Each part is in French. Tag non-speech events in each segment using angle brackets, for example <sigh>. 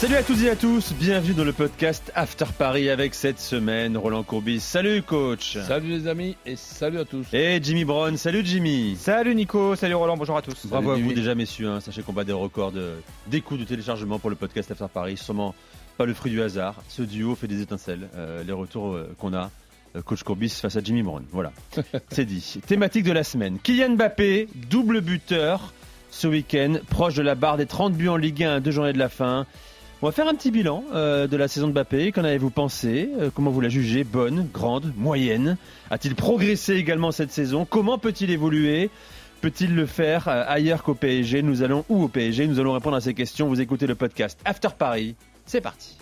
Salut à toutes et à tous, bienvenue dans le podcast After Paris avec cette semaine Roland Courbis. Salut coach. Salut les amis et salut à tous. Et Jimmy Brown, salut Jimmy. Salut Nico, salut Roland, bonjour à tous. Bravo à vous déjà messieurs, hein. sachez qu'on bat des records de, d'écoute de téléchargement pour le podcast After Paris, sûrement pas le fruit du hasard. Ce duo fait des étincelles, euh, les retours euh, qu'on a. euh, Coach Courbis face à Jimmy Brown. Voilà, <laughs> c'est dit. Thématique de la semaine. Kylian Mbappé, double buteur ce week-end, proche de la barre des 30 buts en Ligue 1 à deux journées de la fin. On va faire un petit bilan euh, de la saison de Mbappé. Qu'en avez-vous pensé? Euh, Comment vous la jugez? Bonne, grande, moyenne A-t-il progressé également cette saison? Comment peut-il évoluer? Peut-il le faire euh, ailleurs qu'au PSG Nous allons où au PSG Nous allons répondre à ces questions. Vous écoutez le podcast After Paris. C'est parti.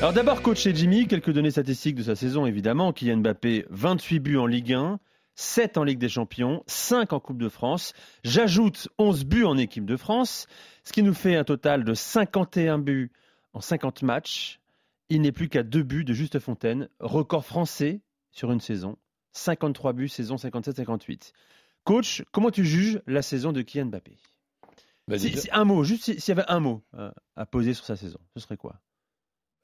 Alors d'abord, coach Jimmy, quelques données statistiques de sa saison évidemment. Kylian Mbappé, 28 buts en Ligue 1, 7 en Ligue des Champions, 5 en Coupe de France. J'ajoute 11 buts en équipe de France, ce qui nous fait un total de 51 buts en 50 matchs. Il n'est plus qu'à 2 buts de Juste Fontaine, record français sur une saison. 53 buts, saison 57-58. Coach, comment tu juges la saison de Kylian Mbappé? Bah, Si- déjà, si- Un mot, juste si- s'il y avait un mot euh, à poser sur sa saison, ce serait quoi?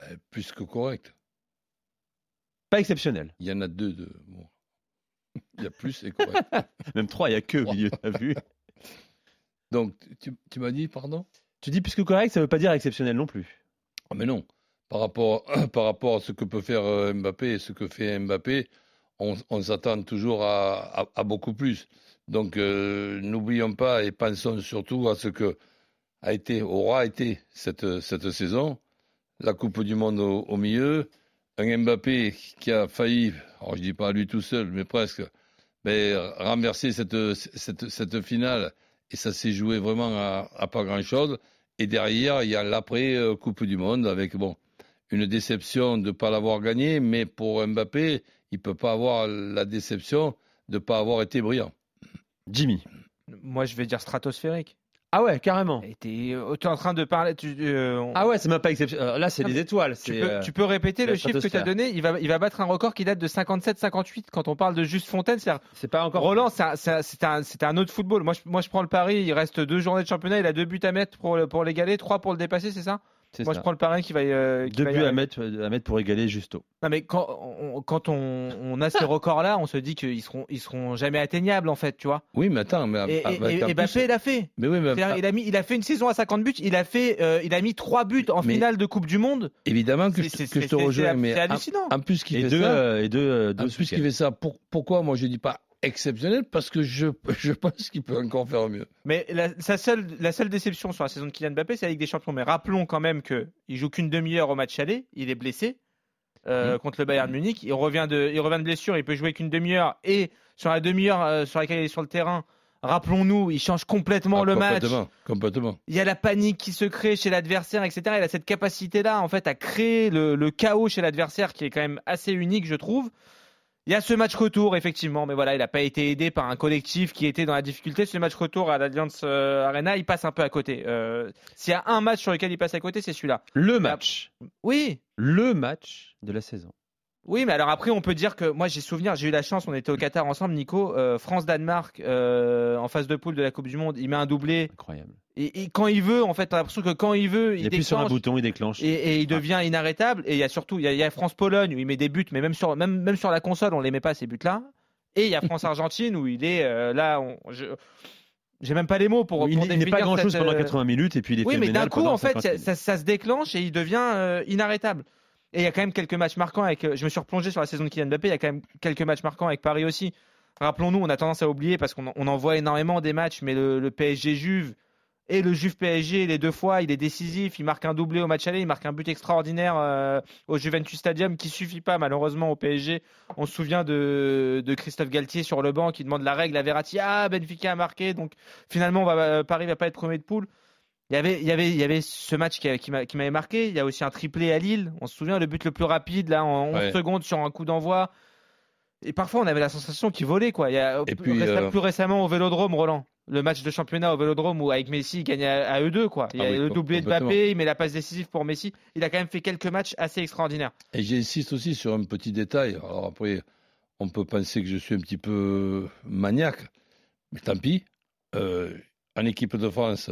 Euh, plus que correct. Pas exceptionnel. Il y en a deux de. bon. Il y a plus et correct. <laughs> Même trois, il n'y a que au milieu, t'as vu <laughs> Donc, tu, tu m'as dit, pardon? Tu dis plus que correct, ça veut pas dire exceptionnel non plus. Ah, mais non. Par rapport, <clears throat> par rapport à ce que peut faire euh, Mbappé et ce que fait Mbappé, on, on s'attend toujours à, à- à beaucoup plus. Donc, euh, n'oublions pas et pensons surtout à ce que a été, aura été cette, cette saison. La Coupe du Monde au, au milieu, un Mbappé qui a failli, alors je dis pas lui tout seul, mais presque, mais renverser cette, cette, cette finale. Et ça s'est joué vraiment à, à pas grand-chose. Et derrière, il y a l'après euh, Coupe du Monde avec bon une déception de ne pas l'avoir gagné, mais pour Mbappé, il peut pas avoir la déception de ne pas avoir été brillant. Jimmy. Moi, je vais dire stratosphérique. Ah ouais, carrément. Et t'es euh, en train de parler. Tu, euh, on- Ah ouais, c'est même pas exceptionnel. Euh, Là, c'est des étoiles. tu peux, euh, tu peux répéter le chiffre que tu as donné il va, il va battre un record qui date de 57-58 quand on parle de Juste Fontaine. C'est-à-dire, C'est pas encore. Roland, c'est un, c'est un- autre football. Moi je, moi, je prends le pari. Il reste deux journées de championnat. Il a deux buts à mettre pour, pour l'égaler, trois pour le dépasser, c'est ça? Moi, ça. je prends le pari qui va. euh, qui Deux va buts à mettre, à mettre pour égaler Justo. Non, mais quand on, quand on, on a ces <laughs> records-là, on se dit qu'ils seront, ils seront jamais atteignables, en fait, tu vois. Oui, mais attends, mais Et, et, plus- Mbappé l'a fait. mais oui, mais il a mis, il a fait une saison à 50 buts. Il a fait, euh, il a mis trois buts en Mais- finale de Coupe du Monde. évidemment que, je- C'est- que c'est- je te c'est- rejoins, c'est- mais c'est en- hallucinant. en, plus qu'il Et fait deux, ça, euh, et deux, euh, deux en ce plus qu'il week-end. fait ça, pour- pourquoi? Moi je dis pas exceptionnel Parce que je, <laughs> je pense qu'il peut encore faire mieux. Mais la, sa seule, la seule déception sur la saison de Kylian Mbappé, c'est la Ligue des Champions. Mais rappelons quand même que il joue qu'une demi-heure au match aller. Il est blessé euh, contre le Bayern Munich. Il revient de, il revient de blessure. Il peut jouer qu'une demi-heure. Et sur la demi-heure euh, sur laquelle il est sur le terrain, rappelons-nous, il change complètement Ah, le match. complètement, Complètement. Il y a la panique qui se crée chez l'adversaire, etc. Il a cette capacité-là, en fait, à créer le, le chaos chez l'adversaire, qui est quand même assez unique, je trouve. Il y a ce match retour, effectivement, mais voilà, il n'a pas été aidé par un collectif qui était dans la difficulté. Ce match retour à l'Alliance euh, Arena, il passe un peu à côté. Euh, S'il y a un match sur lequel il passe à côté, c'est celui-là. Le match. Oui, Le match de la saison. Oui, mais alors après, on peut dire que moi, j'ai souvenir, j'ai eu la chance, on était au Qatar ensemble, Nico, euh, France-Danemark, euh, en phase de poule de la Coupe du Monde, il met un doublé. Incroyable. Et, et quand il veut, en fait, t'as l'impression que quand il veut, il, Il appuie sur un déclenche. bouton, il déclenche. Et, et il devient inarrêtable. Et il y a surtout, il y a, France-Pologne où il met des buts, mais même sur, même, même sur la console, on les met pas ces buts-là. Et il y a France-Argentine où il est euh, là. On, je, j'ai même pas les mots pour. il n'est pas définir grand chose cette, pendant euh, 80 minutes et puis il est Oui, mais d'un coup, en fait, 50 ça, minutes. ça- ça se déclenche et il devient inarrêtable. Et il y a quand même quelques matchs marquants avec. euh, Je me suis replongé sur la saison de Kylian Mbappé. Il y a quand même quelques matchs marquants avec Paris aussi. Rappelons-nous, on a tendance à oublier parce qu'on en- voit énormément des matchs, mais le, PSG Juve et le Juve PSG, les deux fois, il est décisif. Il marque un doublé au match aller, il marque un but extraordinaire euh, au Juventus Stadium qui suffit pas malheureusement au PSG. On se souvient de, de Christophe Galtier sur le banc qui demande la règle à Verratti. Ah, Benfica a marqué, donc finalement on va, euh, Paris va pas être premier de poule. Il y avait, il y avait, il y avait ce match qui, a- qui m'a- qui m'avait marqué. Il y a aussi un triplé à Lille. On se souvient le but le plus rapide là en 11 Ouais. secondes sur un coup d'envoi. Et parfois, on avait la sensation qu'il volait, quoi. Il y a, Et puis, euh, plus récemment au Vélodrome, Roland. Le match de championnat au Vélodrome où avec Messi, il gagne à, à eux deux, quoi. Il y a Ah oui, le doublé de. Mbappé, il met la passe décisive pour Messi. Il a quand même fait quelques matchs assez extraordinaires. Et j'insiste aussi sur un petit détail. Alors après, on peut penser que je suis un petit peu maniaque, mais tant pis. Euh, en équipe de France,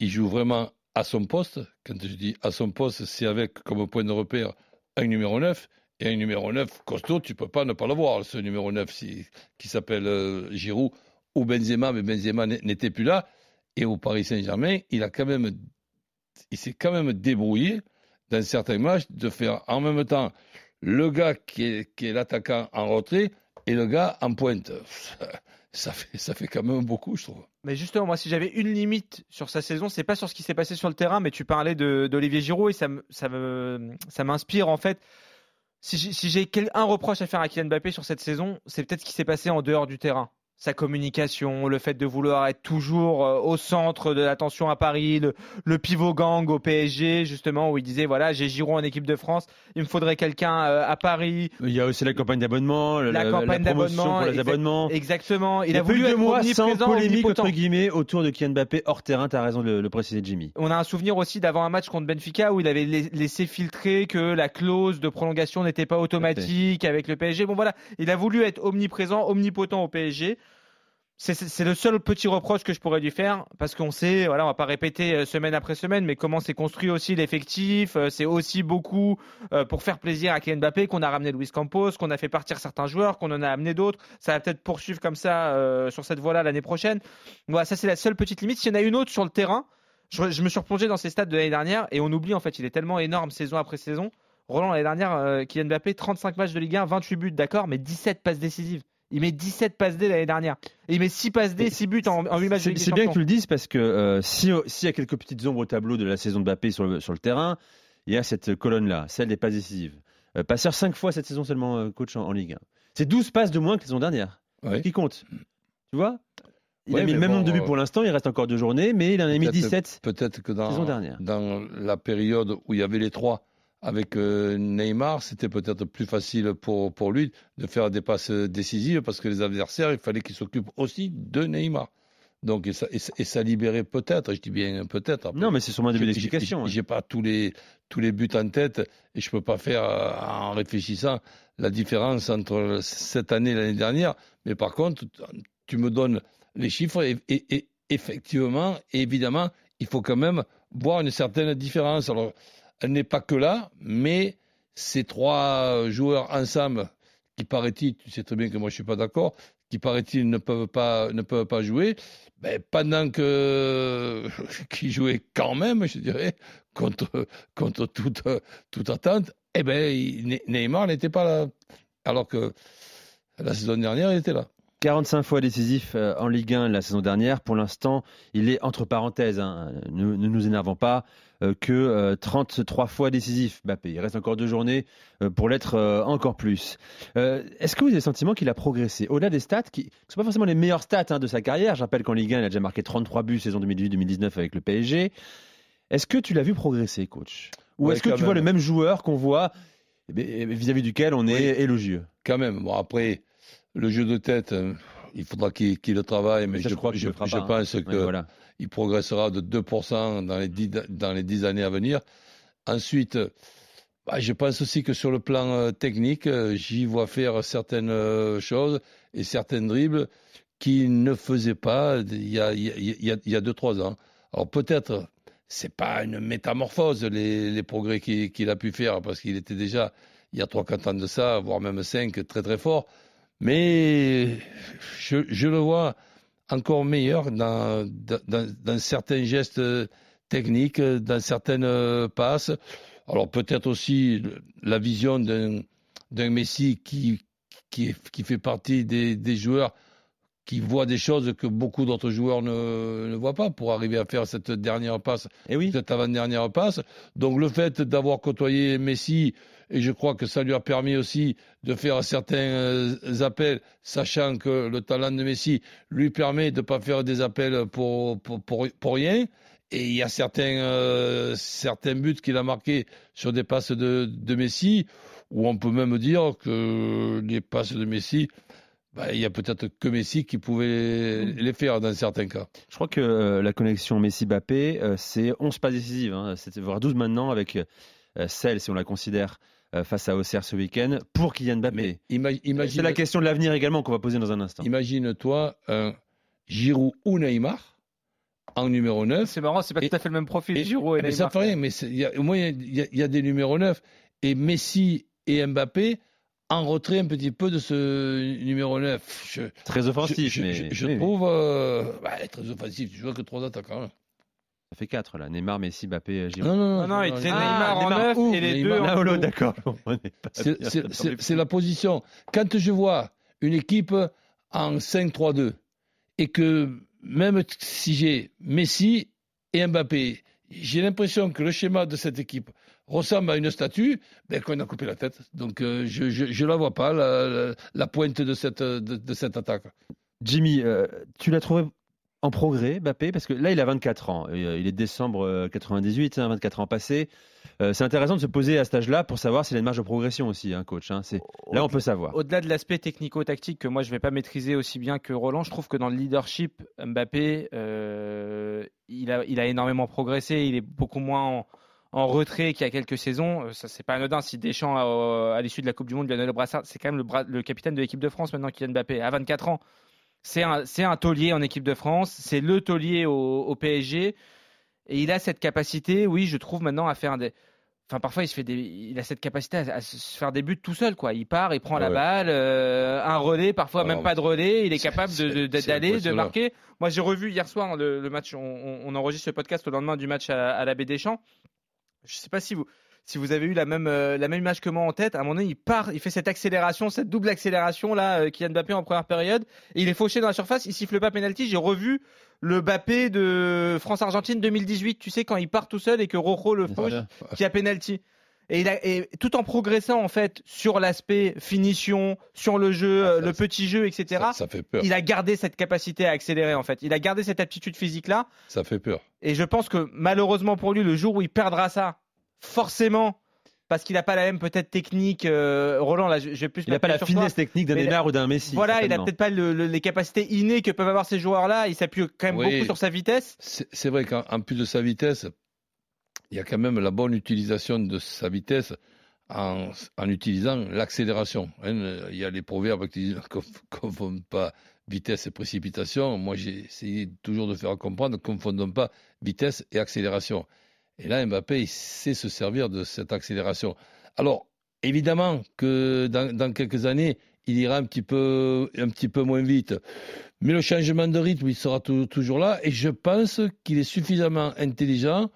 il joue vraiment à son poste. Quand je dis à son poste, c'est avec comme point de repère un numéro 9. Et un numéro 9 costaud, tu peux pas ne pas l'avoir, ce numéro 9 si- qui s'appelle euh, Giroud ou Benzema, mais Benzema n'était plus là. Et au Paris Saint-Germain, il a quand même, il s'est quand même débrouillé dans certains matchs de faire en même temps le gars qui est, qui est l'attaquant en retrait et le gars en pointe. <laughs> Ça fait, ça fait quand même beaucoup, je trouve. Mais justement, moi, si j'avais une limite sur sa saison, c'est pas sur ce qui s'est passé sur le terrain, mais tu parlais d'Olivier Giroud et ça ça m'inspire en fait. Si j'ai un reproche à faire à Kylian Mbappé sur cette saison, c'est peut-être ce qui s'est passé en dehors du terrain. Sa communication, le fait de vouloir être toujours euh, au centre de l'attention à Paris, le, le pivot gang au PSG, justement, où il disait voilà, j'ai Giroud en équipe de France, il me faudrait quelqu'un euh, à Paris. Il y a aussi la campagne d'abonnement, la, La campagne d'abonnement, pour les exact- abonnements. Exactement. Il, Il a voulu deux être mois sans polémique entre guillemets autour de Kylian Mbappé hors terrain. T'as raison de le préciser, Jimmy. On a un souvenir aussi d'avant un match contre Benfica où il avait la- laissé filtrer que la clause de prolongation n'était pas automatique avec le PSG. Bon voilà, il a voulu être omniprésent, omnipotent au PSG. C'est- le seul petit reproche que je pourrais lui faire parce qu'on sait, voilà, on va pas répéter euh, semaine après semaine, mais comment c'est construit aussi l'effectif. euh, C'est aussi beaucoup euh, pour faire plaisir à Kylian Mbappé qu'on a ramené Luis Campos, qu'on a fait partir certains joueurs, qu'on en a amené d'autres. Ça va peut-être poursuivre comme ça sur cette voie-là l'année prochaine. Voilà, ça c'est la seule petite limite. S'il y en a une autre sur le terrain, je, me suis replongé dans ses stats de l'année dernière et on oublie en fait, il est tellement énorme saison après saison. Roland, l'année dernière, Kylian Mbappé, 35 matchs de Ligue 1, 28 buts, d'accord, mais 17 passes décisives. Il met 17 passes D l'année dernière. Et il met 6 passes D, 6 buts en, en 8 matchs de C'est bien que tu le dises parce que euh, si- s'il y a quelques petites ombres au tableau de la saison de Mbappé sur le, sur le terrain, il y a cette colonne-là, celle des passes décisives. Euh, passeur 5 fois cette saison seulement euh, coach en, en Ligue 1. C'est 12 passes de moins que la saison dernière. Oui. Qui compte? Tu vois? Il Ouais, a mis le même bon, nombre de buts euh, pour l'instant, il reste encore deux journées, mais il en a mis Peut-être- 17. Peut-être que Saison dans, dernière. dans la période où il y avait les trois avec euh, Neymar, c'était peut-être plus facile pour, pour lui de faire des passes décisives parce que les adversaires, il fallait qu'ils s'occupent aussi de Neymar. Donc, et ça, et ça- et ça libérait peut-être, je dis bien peut-être. Non, mais c'est sûrement début d'explication. j'ai- hein. J'ai pas tous les, tous les buts en tête et je peux pas faire, euh, en réfléchissant, la différence entre cette année et l'année dernière. Mais par contre, tu me donnes les chiffres et, et- et effectivement, évidemment, il faut quand même voir une certaine différence. Alors, elle n'est pas que là, mais ces trois joueurs ensemble, qui paraît-il, tu sais très bien que moi je suis pas d'accord, qui paraît-il ne peuvent pas, ne peuvent pas jouer, ben, pendant que <laughs> qui jouaient quand même, je dirais, contre, contre toute, toute attente, eh ben, Ne- Neymar n'était pas là. Alors que la saison dernière, il était là. 45 fois décisif euh, en Ligue 1 la saison dernière. Pour l'instant, il est entre parenthèses, hein, ne, ne nous énervons pas, euh, que euh, 33 fois décisif. Mbappé, il reste encore deux journées euh, pour l'être euh, encore plus. Euh, Est-ce que vous avez le sentiment qu'il a progressé? Au-delà des stats, qui ne sont pas forcément les meilleures stats hein, de sa carrière, je rappelle qu'en Ligue 1, il a déjà marqué 33 buts saison 2018-2019 avec le PSG. Est-ce que tu l'as vu progresser, coach? Ou Ouais, est-ce que tu vois le même. joueur qu'on voit eh bien, vis-à-vis duquel on est Oui. élogieux? Quand même. Bon, après, le jeu de tête, euh, il faudra qu'il qu'il le travaille, mais Ça, je, je crois qu'il je- le fera je pas, hein. pense Ouais, que voilà. il progressera de 2% dans les 10, dans les 10 années à venir. Ensuite, bah, je pense aussi que sur le plan euh, technique, euh, j'y vois faire certaines euh, choses et certaines dribbles qu'il ne faisait pas il y a, il y a, il y a- il y a 2-3 ans. Alors peut-être, c'est pas une métamorphose les, les progrès qu'il qu'il a pu faire parce qu'il était déjà, il y a 3-4 ans de ça, voire même 5, très très fort. Mais je, je le vois encore meilleur dans, dans, dans certains gestes techniques, dans certaines passes. Alors peut-être aussi la vision d'un Messi qui, qui, qui fait partie des, des joueurs qui voient des choses que beaucoup d'autres joueurs ne, ne voient pas pour arriver à faire cette dernière passe Et oui. cette avant-dernière passe. Donc le fait d'avoir côtoyé Messi, et je crois que ça lui a permis aussi de faire certains euh, appels, sachant que le talent de Messi lui permet de ne pas faire des appels pour, pour, pour, pour rien. Et il y a certains, euh, certains buts qu'il a marqués sur des passes de, de Messi, où on peut même dire que les passes de Messi, bah, il y a peut-être que Messi qui pouvait les faire dans certains cas. Je crois que euh, la connexion Messi-Bappé, c'est 11 pas décisives, hein, voire 12 maintenant avec celle, si on la considère, face à Auxerre ce week-end, pour Kylian Mbappé. Ima- imagine, C'est la question de l'avenir également qu'on va poser dans un instant. imagine-toi un Giroud ou Neymar en numéro 9. C'est marrant, c'est pas Et- tout à fait le même profil. Et- Giroud et mais ça Neymar. fait rien, mais y a- au moins il y, a- il y a des numéros 9. Et Messi et Mbappé en retrait un petit peu de ce numéro 9. Je, Très offensif, je, mais je- oui. trouve euh, bah, très offensif. Tu joues que trois attaquants. hein. Ça fait 4 là. Neymar, Messi, Bappé, Giroud. Non, non, Non, il non, Neymar en et les Neymar. deux en d'accord. je C'est- c'est- C'est c'est la position. Quand je vois une équipe en 5-3-2 et que même si j'ai Messi et Mbappé, j'ai l'impression que le schéma de cette équipe ressemble à une statue, ben, qu'on a coupé la tête. Donc euh, je ne la vois pas, la, la- la pointe de cette, de, de cette attaque. Jimmy, euh, tu l'as trouvé en progrès, Mbappé Parce que là, il a 24 ans. Euh, il est de décembre euh, 98, hein, 24 ans passés. Euh, c'est intéressant de se poser à cet âge-là pour savoir s'il a une marge de progression aussi, hein, coach. hein. C'est- Là, on peut savoir. Au-delà de l'aspect technico-tactique que moi je vais pas maîtriser aussi bien que Roland, je trouve que dans le leadership, Mbappé, euh, il, a, il a énormément progressé. Il est beaucoup moins en, en retrait qu'il y a quelques saisons. Euh, Ça c'est pas anodin. Si Deschamps euh, à l'issue de la Coupe du Monde lui a donné le brassard, c'est quand même le capitaine de l'équipe de France maintenant Kylian Mbappé à 24 ans. C'est un, un taulier en équipe de France. C'est le taulier au, au PSG. Et il a cette capacité, oui, je trouve maintenant à faire des. Enfin, parfois, il se fait des. Il a cette capacité à, à se faire des buts tout seul, quoi. Il part, il prend la Ouais. balle, euh, un relais, parfois Ah même pas de relais. Il est capable d'aller, de marquer. Moi, j'ai revu hier soir le, le match. On, enregistre ce podcast au lendemain du match à, à la Baie des Champs. Je sais pas si vous. Si vous avez eu la même, euh, la même image que moi en tête, à un moment donné, il part, il fait cette accélération, cette double accélération là, euh, Kylian Mbappé en première période, et il est fauché dans la surface, il siffle pas penalty. J'ai revu le Mbappé de France-Argentine 2018, tu sais, quand il part tout seul et que Rojo le fauche, qui a penalty. Et, il a, et tout en progressant en fait sur l'aspect finition, sur le jeu, Ah, euh, ça, le petit jeu, etc. Ça, ça fait peur. Il a gardé cette capacité à accélérer en fait. Il a gardé cette aptitude physique là. Ça fait peur. Et je pense que malheureusement pour lui, le jour où il perdra ça, forcément, parce qu'il n'a pas la même peut-être technique. euh, Roland, là, je, je vais plus Il n'a pas la toi. finesse technique d'un Neymar ou d'un Messi. Voilà, il a certainement. peut-être pas le- le- les capacités innées que peuvent avoir ces joueurs-là. Il s'appuie quand même Oui. beaucoup sur sa vitesse. C'est vrai qu'en en plus de sa vitesse, il y a quand même la bonne utilisation de sa vitesse en, en utilisant l'accélération. hein. Il y a les proverbes qui disent <laughs> ne confondent pas vitesse et précipitation. Moi, j'ai essayé toujours de faire comprendre ne confondons pas vitesse et accélération. Et là, Mbappé, il sait se servir de cette accélération. Alors, évidemment que dans, dans quelques années, il ira un petit peu, un petit peu moins vite. Mais le changement de rythme, il sera tou- toujours là. Et je pense qu'il est suffisamment intelligent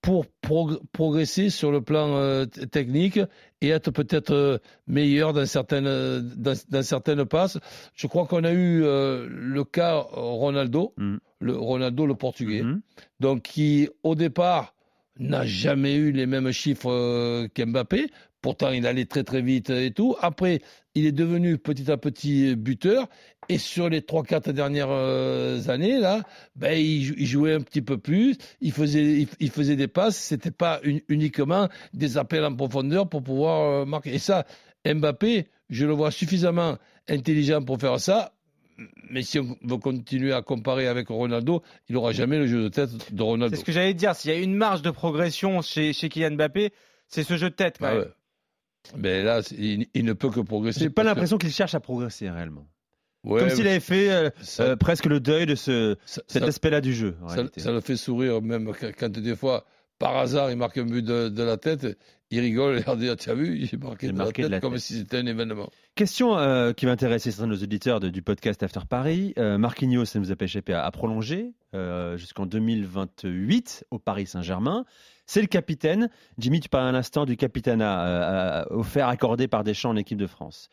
pour prog- progresser sur le plan euh, technique et être peut-être euh, meilleur dans certaines, euh, dans, dans certaines passes. Je crois qu'on a eu euh, le cas Ronaldo, Mhm. le Ronaldo le portugais, Mhm. donc qui au départ n'a jamais eu les mêmes chiffres euh, qu'Mbappé. Pourtant, il allait très très vite et tout. Après, il est devenu petit à petit buteur. Et sur les 3-4 dernières euh, années, là, ben, il, jou- il jouait un petit peu plus. Il faisait, il, faisait des passes. C'était pas un- uniquement des appels en profondeur pour pouvoir euh, marquer. Et ça, Mbappé, je le vois suffisamment intelligent pour faire ça. Mais si on veut continuer à comparer avec Ronaldo, il n'aura jamais le jeu de tête de Ronaldo. C'est ce que j'allais dire. S'il y a une marge de progression chez, chez Kylian Mbappé, c'est ce jeu de tête. quand Ah même. ouais. Mais là, il, il ne peut que progresser. J'ai pas l'impression qu'il cherche à progresser réellement. Ouais, Comme s'il avait fait euh, ça- euh, presque le deuil de ce, ça- cet aspect-là du jeu. en ça, ça le fait sourire, même quand, quand des fois, par hasard, il marque un but de, de la tête, il rigole et il dit Ah, Tu as vu, j'ai marqué, de, marqué la de tête, la comme tête. si c'était un événement. Question euh, qui va intéresser certains de nos auditeurs de- du podcast After Paris. Euh, Marquinhos, ça ne nous a pas échappé, à, à prolonger euh, jusqu'en 2028 au Paris Saint-Germain. C'est le capitaine. Jimmy, tu parles à l'instant du capitanat euh, offert, accordé par Deschamps en équipe de France.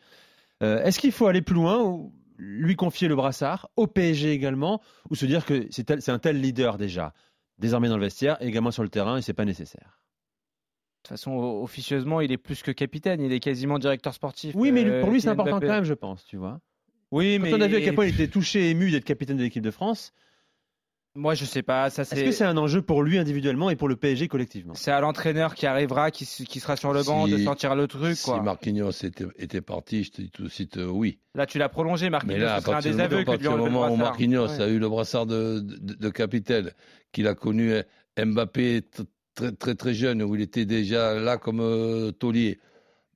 Euh, Est-ce qu'il faut aller plus loin ou lui confier le brassard, au PSG également, ou se dire que c'est un tel leader déjà, désormais dans le vestiaire, et également sur le terrain, et c'est pas nécessaire De toute façon, officieusement, il est plus que capitaine. Il est quasiment directeur sportif. Oui, mais euh, pour lui, c'est important Mbappé. quand même, je pense, tu vois. Oui, Quand mais on a vu à quel point il était touché et ému d'être capitaine de l'équipe de France, Moi, je sais pas. Ça, Est-ce c'est. que c'est un enjeu pour lui individuellement et pour le PSG collectivement? C'est à l'entraîneur qui arrivera, qui, sera sur le banc, Si- de sortir le truc. Si Quoi. Marquinhos était, était parti, je te dis tout de suite euh, oui. Là, tu l'as prolongé, Marquinhos. Mais là, à un partir, du- désaveu à que de lui partir du moment où. Marquinhos Ouais. a eu le brassard de, de, de capitaine, qu'il a connu euh, Mbappé très très très jeune, où il était déjà là comme euh, taulier,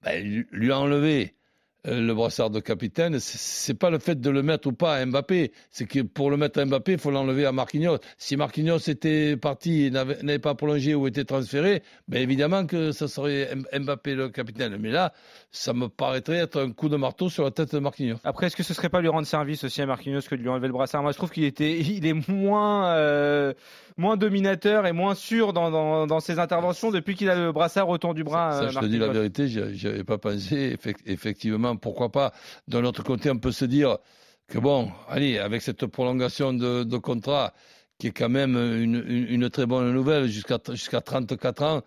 ben, lui- lui a enlevé euh, le brassard de capitaine. C'est- pas le fait de le mettre ou pas à Mbappé, c'est que pour le mettre à Mbappé, il faut l'enlever à Marquinhos. Si Marquinhos était parti et n'avait pas prolongé ou était transféré, ben évidemment que ça serait Mbappé le capitaine. Mais là, ça me paraîtrait être un coup de marteau sur la tête de Marquinhos. Après, est-ce que ce serait pas lui rendre service aussi à Marquinhos que de lui enlever le brassard? Moi, je trouve qu'il était, <laughs> il est moins, euh, moins dominateur et moins sûr dans, dans, dans ses interventions depuis qu'il a le brassard autour du bras. Ça, je te dis la vérité, j'y avais pas pensé. Effec- Effectivement, pourquoi pas? D'un autre côté, on peut se dire que bon, allez, avec cette prolongation de, de contrat, qui est quand même une, une- une très bonne nouvelle, jusqu'à jusqu'à 34 ans,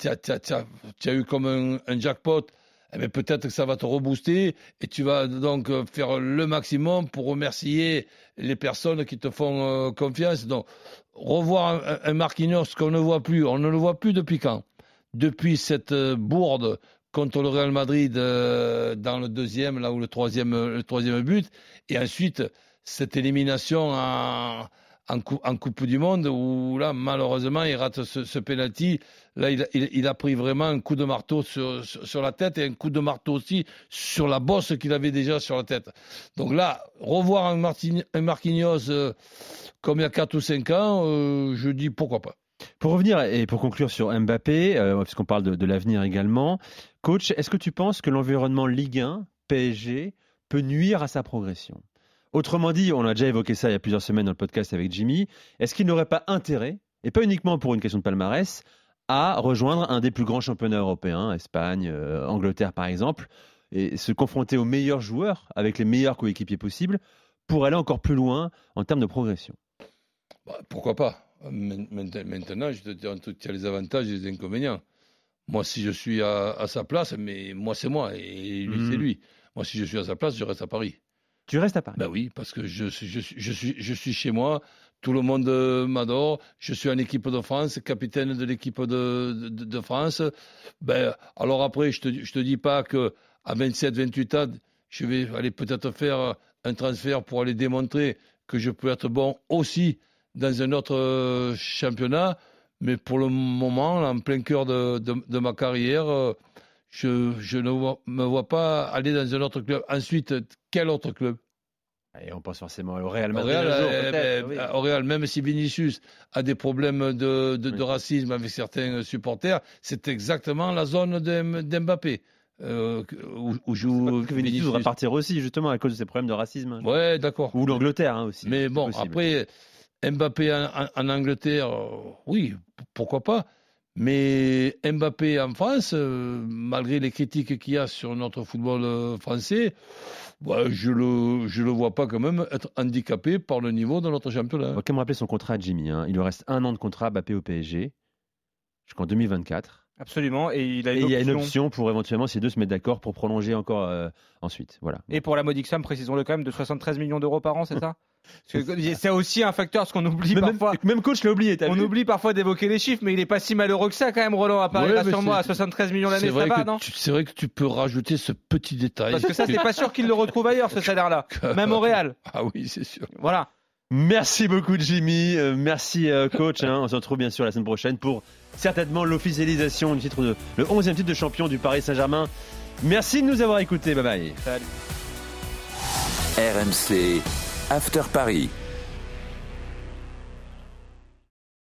tu as, as- as- eu comme un, un jackpot. Eh bien, peut-être que ça va te rebooster et tu vas donc euh, faire le maximum pour remercier les personnes qui te font euh, confiance. Donc, revoir un, Marquinhos qu'on ne voit plus, on ne le voit plus depuis quand? Depuis cette euh, bourde contre le Real Madrid dans le deuxième, là où le troisième, le troisième but, et ensuite cette élimination en, en, cou- en Coupe du Monde où là malheureusement il rate ce, ce penalty. Là il, a- pris vraiment un coup de marteau sur, la tête et un coup de marteau aussi sur la bosse qu'il avait déjà sur la tête. Donc là revoir un Marquinhos euh, comme il y a 4 ou 5 ans, euh, je dis pourquoi pas. Pour revenir et pour conclure sur Mbappé, euh, puisqu'on parle de, de l'avenir également, coach, est-ce que tu penses que l'environnement Ligue 1, PSG, peut nuire à sa progression? Autrement dit, on a déjà évoqué ça il y a plusieurs semaines dans le podcast avec Jimmy, est-ce qu'il n'aurait pas intérêt, et pas uniquement pour une question de palmarès, à rejoindre un des plus grands championnats européens, Espagne, euh, Angleterre par exemple, et se confronter aux meilleurs joueurs, avec les meilleurs coéquipiers possibles, pour aller encore plus loin en termes de progression? Bah, pourquoi pas? Main- mainte- Maintenant, je te dis, en tout, il y a les avantages et les inconvénients. Moi, si je suis à, à sa place, mais moi, c'est moi, et lui, c'est lui. Moi, si je suis à sa place, je reste à Paris. Tu restes à Paris Ben oui, parce que je suis, je je suis, je suis chez moi, tout le monde euh, m'adore, je suis en équipe de France, capitaine de l'équipe de, de, France. Ben, alors après, je te, je te dis pas que à 27, 28 ans, je vais aller peut-être faire un transfert pour aller démontrer que je peux être bon aussi dans un autre euh, championnat. Mais pour le moment, en plein cœur de, de, ma carrière, euh, je, je ne vois- me vois pas aller dans un autre club. Ensuite, quel autre club? Et on pense forcément au Real au Madrid. Real, jour, ben, oui. au Real, même si Vinicius a des problèmes de, de, de Oui. racisme avec certains supporters, c'est exactement la zone d'M- d'Mbappé euh, où, où joue Parce que Vinicius voudrait partir aussi, justement, à cause de ses problèmes de racisme. Ouais, d'accord. Ou l'Angleterre hein, aussi. Mais bon, possible. après, Mbappé en, en- en Angleterre, euh, oui, pourquoi pas? Mais Mbappé en France, euh, malgré les critiques qu'il y a sur notre football euh, français, bah, je le je le vois pas quand même être handicapé par le niveau de notre championnat. On va quand même rappeler son contrat à Jimmy. hein. Il lui reste un an de contrat Mbappé au PSG jusqu'en 2024. Absolument. Et il a Et une il y a une option. option pour éventuellement, si les deux se mettent d'accord, pour prolonger encore euh, ensuite. Voilà. Et pour la modique somme, précisons-le quand même, de 73 millions d'euros par an, c'est ça? C'est aussi un facteur, ce qu'on oublie Mais parfois. même coach l'a oublié. On vu? oublie parfois d'évoquer les chiffres, mais il est pas si malheureux que ça quand même, Roland, à Paris, Ouais, rassure-moi, à c'est- 73 millions l'année, ça va, non? c'est vrai que tu peux rajouter ce petit détail. Parce que ça, c'est pas sûr qu'il le retrouve ailleurs, ce salaire-là. <laughs> Même au Real. Ah oui, c'est sûr. Voilà. Merci beaucoup Jimmy, Euh, merci euh, coach. hein. On se retrouve bien sûr la semaine prochaine pour certainement l'officialisation du titre de le 11e titre de champion du Paris Saint-Germain. Merci de nous avoir écoutés. Bye bye. RMC After Paris.